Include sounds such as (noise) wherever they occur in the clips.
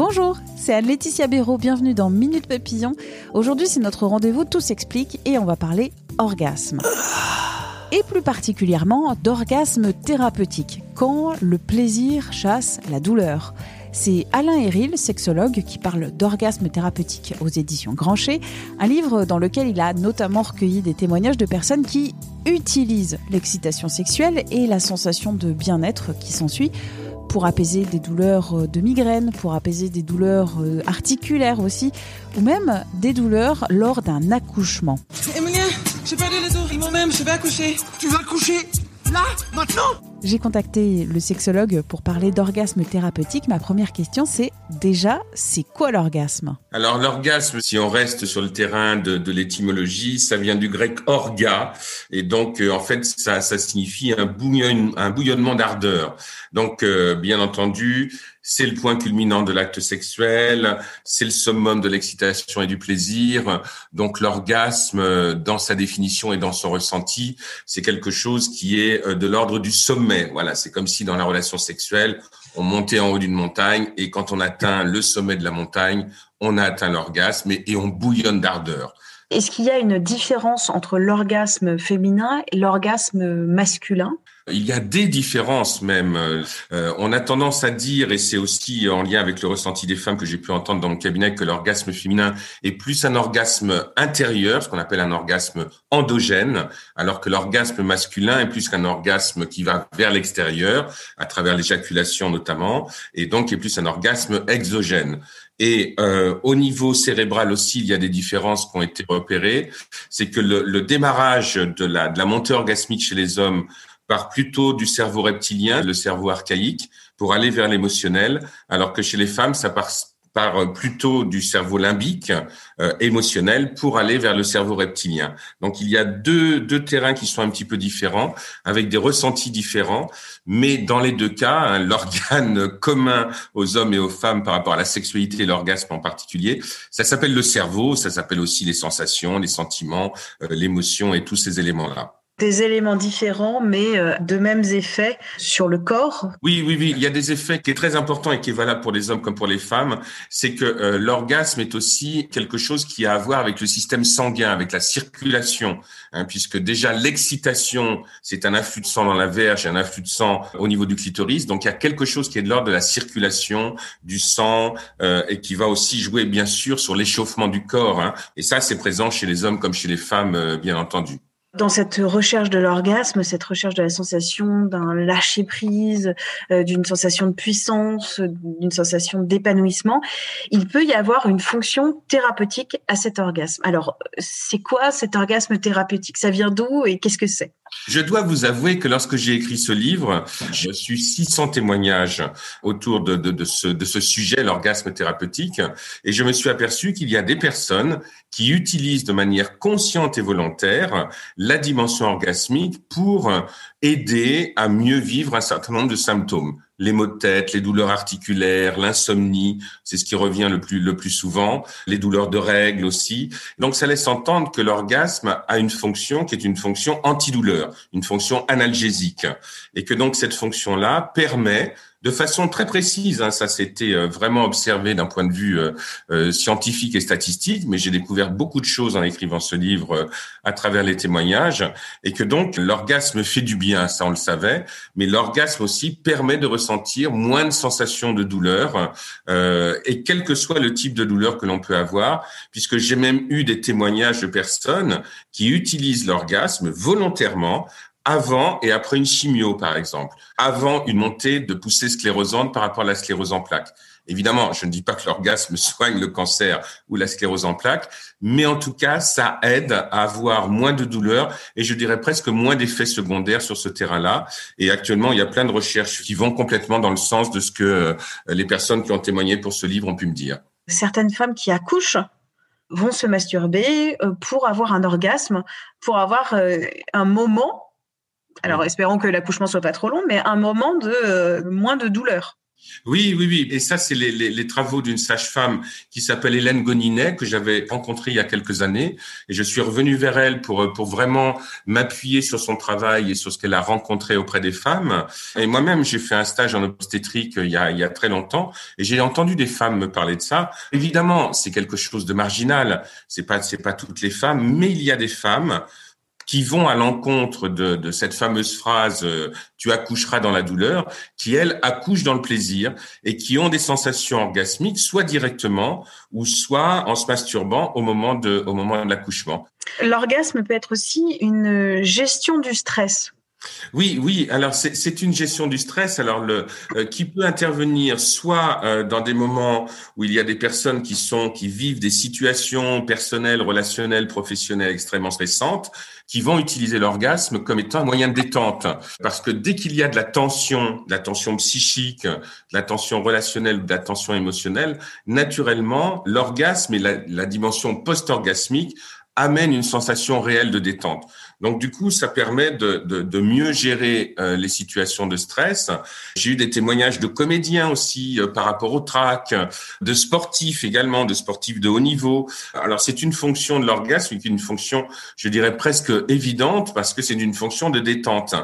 Bonjour, c'est Anne-Laetitia Béraud, bienvenue dans Minute Papillon. Aujourd'hui, c'est notre rendez-vous Tout s'explique et on va parler orgasme. Et plus particulièrement d'orgasme thérapeutique, quand le plaisir chasse la douleur. C'est Alain Héril, sexologue, qui parle d'orgasme thérapeutique aux éditions Grancher, un livre dans lequel il a notamment recueilli des témoignages de personnes qui utilisent l'excitation sexuelle et la sensation de bien-être qui s'ensuit pour apaiser des douleurs de migraine, pour apaiser des douleurs euh, articulaires aussi, ou même des douleurs lors d'un accouchement. J'ai les moi-même, je vais accoucher. Tu vas coucher Là Maintenant? J'ai contacté le sexologue pour parler d'orgasme thérapeutique. Ma première question, c'est déjà, c'est quoi l'orgasme? Alors l'orgasme, si on reste sur le terrain de, l'étymologie, ça vient du grec orga, et donc euh, en fait ça, ça signifie un, bouillon, un bouillonnement d'ardeur. Donc euh, bien entendu, c'est le point culminant de l'acte sexuel, c'est le summum de l'excitation et du plaisir. Donc l'orgasme, dans sa définition et dans son ressenti, c'est quelque chose qui est euh, de l'ordre du sommet. Voilà, c'est comme si dans la relation sexuelle, on montait en haut d'une montagne et quand on atteint le sommet de la montagne, on atteint l'orgasme et on bouillonne d'ardeur. Est-ce qu'il y a une différence entre l'orgasme féminin et l'orgasme masculin? Il y a des différences même. Euh, on a tendance à dire, et c'est aussi en lien avec le ressenti des femmes que j'ai pu entendre dans mon cabinet, que l'orgasme féminin est plus un orgasme intérieur, ce qu'on appelle un orgasme endogène, alors que l'orgasme masculin est plus qu'un orgasme qui va vers l'extérieur, à travers l'éjaculation notamment, et donc est plus un orgasme exogène. Et euh, au niveau cérébral aussi, il y a des différences qui ont été repérées. C'est que le, le démarrage de la, de la montée orgasmique chez les hommes part plutôt du cerveau reptilien, le cerveau archaïque, pour aller vers l'émotionnel, alors que chez les femmes, ça part, part plutôt du cerveau limbique, euh, émotionnel, pour aller vers le cerveau reptilien. Donc il y a deux, deux terrains qui sont un petit peu différents, avec des ressentis différents, mais dans les deux cas, hein, l'organe (laughs) commun aux hommes et aux femmes par rapport à la sexualité et l'orgasme en particulier, ça s'appelle le cerveau, ça s'appelle aussi les sensations, les sentiments, euh, l'émotion et tous ces éléments-là des éléments différents, mais euh, de mêmes effets sur le corps. Oui, oui, oui. Il y a des effets qui est très important et qui est valable pour les hommes comme pour les femmes. C'est que euh, l'orgasme est aussi quelque chose qui a à voir avec le système sanguin, avec la circulation, hein, puisque déjà l'excitation, c'est un afflux de sang dans la verge, un afflux de sang au niveau du clitoris. Donc il y a quelque chose qui est de l'ordre de la circulation du sang euh, et qui va aussi jouer bien sûr sur l'échauffement du corps. Hein. Et ça, c'est présent chez les hommes comme chez les femmes, bien entendu. Dans cette recherche de l'orgasme, cette recherche de la sensation d'un lâcher prise, euh, d'une sensation de puissance, d'une sensation d'épanouissement, il peut y avoir une fonction thérapeutique à cet orgasme. Alors, c'est quoi cet orgasme thérapeutique? Ça vient d'où et qu'est-ce que c'est? Je dois vous avouer que lorsque j'ai écrit ce livre, j'ai reçu 600 témoignages autour de, de, ce sujet, l'orgasme thérapeutique, et je me suis aperçu qu'il y a des personnes qui utilisent de manière consciente et volontaire la dimension orgasmique pour aider à mieux vivre un certain nombre de symptômes les maux de tête, les douleurs articulaires, l'insomnie, c'est ce qui revient le plus le plus souvent, les douleurs de règles aussi. Donc ça laisse entendre que l'orgasme a une fonction qui est une fonction antidouleur, une fonction analgésique et que donc cette fonction-là permet de façon très précise. Hein, ça s'était euh, vraiment observé d'un point de vue euh, euh, scientifique et statistique, mais j'ai découvert beaucoup de choses en écrivant ce livre à travers les témoignages, et que donc l'orgasme fait du bien, ça on le savait, mais l'orgasme aussi permet de ressentir moins de sensations de douleur, et quel que soit le type de douleur que l'on peut avoir, puisque j'ai même eu des témoignages de personnes qui utilisent l'orgasme volontairement avant et après une chimio, par exemple, avant une montée de poussée sclérosante par rapport à la sclérose en plaques. Évidemment, je ne dis pas que l'orgasme (laughs) soigne le cancer ou la sclérose en plaques, mais en tout cas, ça aide à avoir moins de douleurs et je dirais presque moins d'effets secondaires sur ce terrain-là. Et actuellement, il y a plein de recherches qui vont complètement dans le sens de ce que euh, les personnes qui ont témoigné pour ce livre ont pu me dire. Certaines femmes qui accouchent vont se masturber euh, pour avoir un orgasme, pour avoir euh, un moment. Alors, espérons que l'accouchement soit pas trop long, mais un moment de moins de douleur. Oui, oui, oui. Et ça, c'est les, les, les, travaux d'une sage-femme qui s'appelle Hélène Goninet, que j'avais rencontrée il y a quelques années. Et je suis revenu vers elle pour, pour vraiment m'appuyer sur son travail et sur ce qu'elle a rencontré auprès des femmes. Et moi-même, j'ai fait un stage en obstétrique il y a, il y a très longtemps et j'ai entendu des femmes me parler de ça. Évidemment, c'est quelque chose de marginal. C'est pas, c'est pas toutes les femmes, mais il y a des femmes qui vont à l'encontre de, de, cette fameuse phrase euh, tu accoucheras dans la douleur, qui elles accouchent dans le plaisir et qui ont des sensations orgasmiques, soit directement ou soit en se masturbant au moment de, au moment de l'accouchement. L'orgasme peut être aussi une gestion du stress. Oui, oui. Alors c'est une gestion du stress. Alors le euh, qui peut intervenir soit euh, dans des moments où il y a des personnes qui sont qui vivent des situations personnelles, relationnelles, professionnelles extrêmement stressantes, qui vont utiliser l'orgasme comme étant un moyen de détente. Parce que dès qu'il y a de la tension, de la tension psychique, de la tension relationnelle, de la tension émotionnelle, naturellement l'orgasme et la, la dimension post-orgasmique amènent une sensation réelle de détente. Donc du coup, ça permet de, de, de mieux gérer euh, les situations de stress. J'ai eu des témoignages de comédiens aussi euh, par rapport au trac, de sportifs également, de sportifs de haut niveau. Alors c'est une fonction de l'orgasme, une fonction, je dirais presque évidente parce que c'est une fonction de détente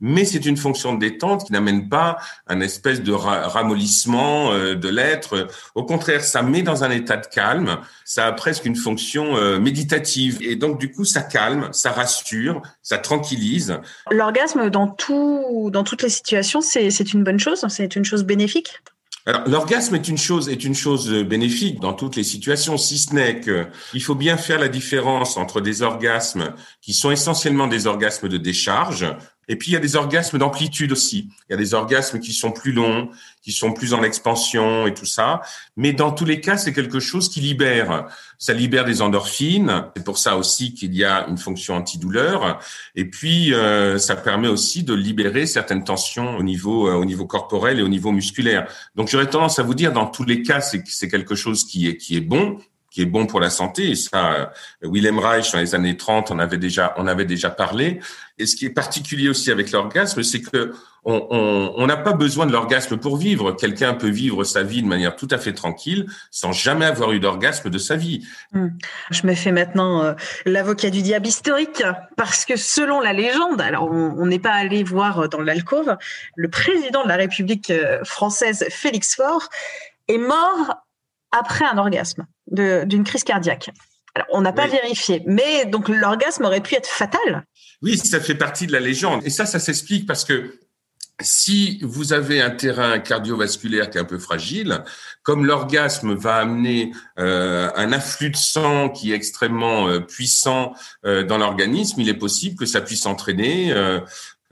mais c'est une fonction de détente qui n'amène pas un espèce de ramollissement euh, de l'être. Au contraire, ça met dans un état de calme, ça a presque une fonction euh, méditative. Et donc, du coup, ça calme, ça rassure, ça tranquillise. L'orgasme, dans, tout, dans toutes les situations, c'est une bonne chose, c'est une chose bénéfique? Alors, l'orgasme est une chose est une chose bénéfique dans toutes les situations, si ce n'est que il faut bien faire la différence entre des orgasmes qui sont essentiellement des orgasmes de décharge, et puis, il y a des orgasmes d'amplitude aussi. Il y a des orgasmes qui sont plus longs, qui sont plus en expansion et tout ça. Mais dans tous les cas, c'est quelque chose qui libère. Ça libère des endorphines. C'est pour ça aussi qu'il y a une fonction antidouleur. Et puis, euh, ça permet aussi de libérer certaines tensions au niveau, euh, au niveau corporel et au niveau musculaire. Donc, j'aurais tendance à vous dire, dans tous les cas, c'est quelque chose qui est, qui est bon, qui est bon pour la santé. Et ça, euh, Willem Reich, dans les années 30, on avait déjà, on avait déjà parlé. Et ce qui est particulier aussi avec l'orgasme, c'est que on n'a pas besoin de l'orgasme pour vivre. Quelqu'un peut vivre sa vie de manière tout à fait tranquille sans jamais avoir eu d'orgasme de sa vie. Hmm. Je me fais maintenant euh, l'avocat du diable historique parce que selon la légende, alors on n'est pas allé voir dans l'alcôve, le président de la République euh, française, Félix Faure, est mort après un orgasme d'une crise cardiaque. Alors, on n'a pas vérifié, mais donc l'orgasme aurait pu être fatal. Oui, ça fait partie de la légende. Et ça, ça s'explique parce que si vous avez un terrain cardiovasculaire qui est un peu fragile, comme l'orgasme va amener euh, un afflux de sang qui est extrêmement euh, puissant euh, dans l'organisme, il est possible que ça puisse entraîner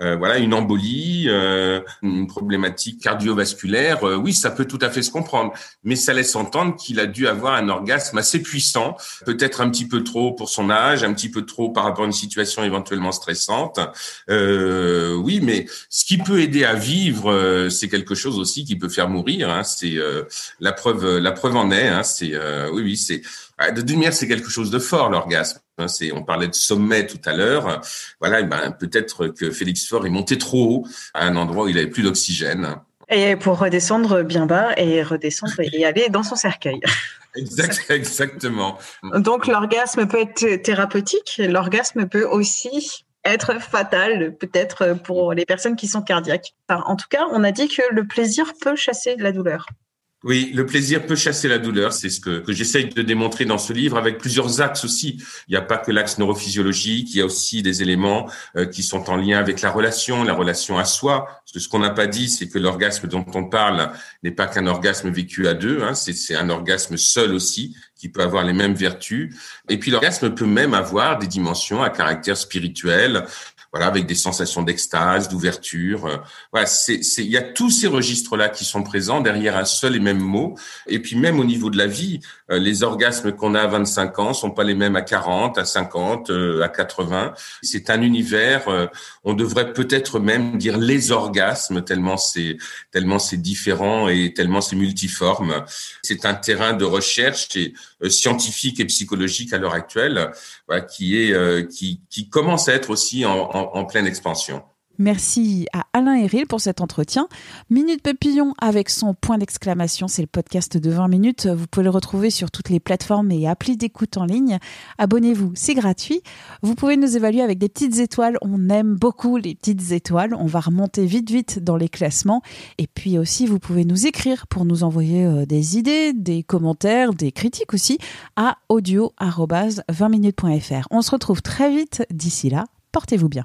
euh, voilà, une embolie, euh, une problématique cardiovasculaire, euh, oui, ça peut tout à fait se comprendre. Mais ça laisse entendre qu'il a dû avoir un orgasme assez puissant, peut-être un petit peu trop pour son âge, un petit peu trop par rapport à une situation éventuellement stressante. oui, mais ce qui peut aider à vivre, c'est quelque chose aussi qui peut faire mourir. Hein, c'est la preuve, la preuve en est. Hein, c'est oui, oui, c'est de lumière, c'est quelque chose de fort l'orgasme. Hein, c'est, on parlait de sommet tout à l'heure. Voilà, ben, peut-être que Félix Faure est monté trop haut à un endroit où il avait plus d'oxygène. Et pour redescendre bien bas et redescendre et aller dans son cercueil. (laughs) exactement. Donc l'orgasme peut être thérapeutique, l'orgasme peut aussi être fatal, peut-être pour les personnes qui sont cardiaques. en tout cas, on a dit que le plaisir peut chasser la douleur. Oui, le plaisir peut chasser la douleur. C'est ce que, que j'essaye de démontrer dans ce livre avec plusieurs axes aussi. Il n'y a pas que l'axe neurophysiologique, il y a aussi des éléments euh, qui sont en lien avec la relation, la relation à soi. Parce que ce qu'on n'a pas dit, c'est que l'orgasme dont on parle n'est pas qu'un orgasme vécu à deux, hein. c'est un orgasme seul aussi qui peut avoir les mêmes vertus. Et puis l'orgasme peut même avoir des dimensions à caractère spirituel, voilà, avec des sensations d'extase, d'ouverture. Voilà, c'est, c'est, il y a tous ces registres-là qui sont présents derrière un seul et même mot. Et puis même au niveau de la vie, les orgasmes qu'on a à 25 ans sont pas les mêmes à 40, à 50, à 80. C'est un univers. On devrait peut-être même dire les orgasmes tellement c'est tellement c'est différent et tellement c'est multiforme. C'est un terrain de recherche euh, scientifique et psychologique à l'heure actuelle qui est euh, qui, qui commence à être aussi en, en pleine expansion. Merci à Alain Héril pour cet entretien. Minute Papillon avec son point d'exclamation, c'est le podcast de 20 minutes. Vous pouvez le retrouver sur toutes les plateformes et applis d'écoute en ligne. Abonnez-vous, c'est gratuit. Vous pouvez nous évaluer avec des petites étoiles. On aime beaucoup les petites étoiles. On va remonter vite vite dans les classements. Et puis aussi, vous pouvez nous écrire pour nous envoyer euh, des idées, des commentaires, des critiques aussi à audio-20minutes.fr. On se retrouve très vite. D'ici là, portez-vous bien.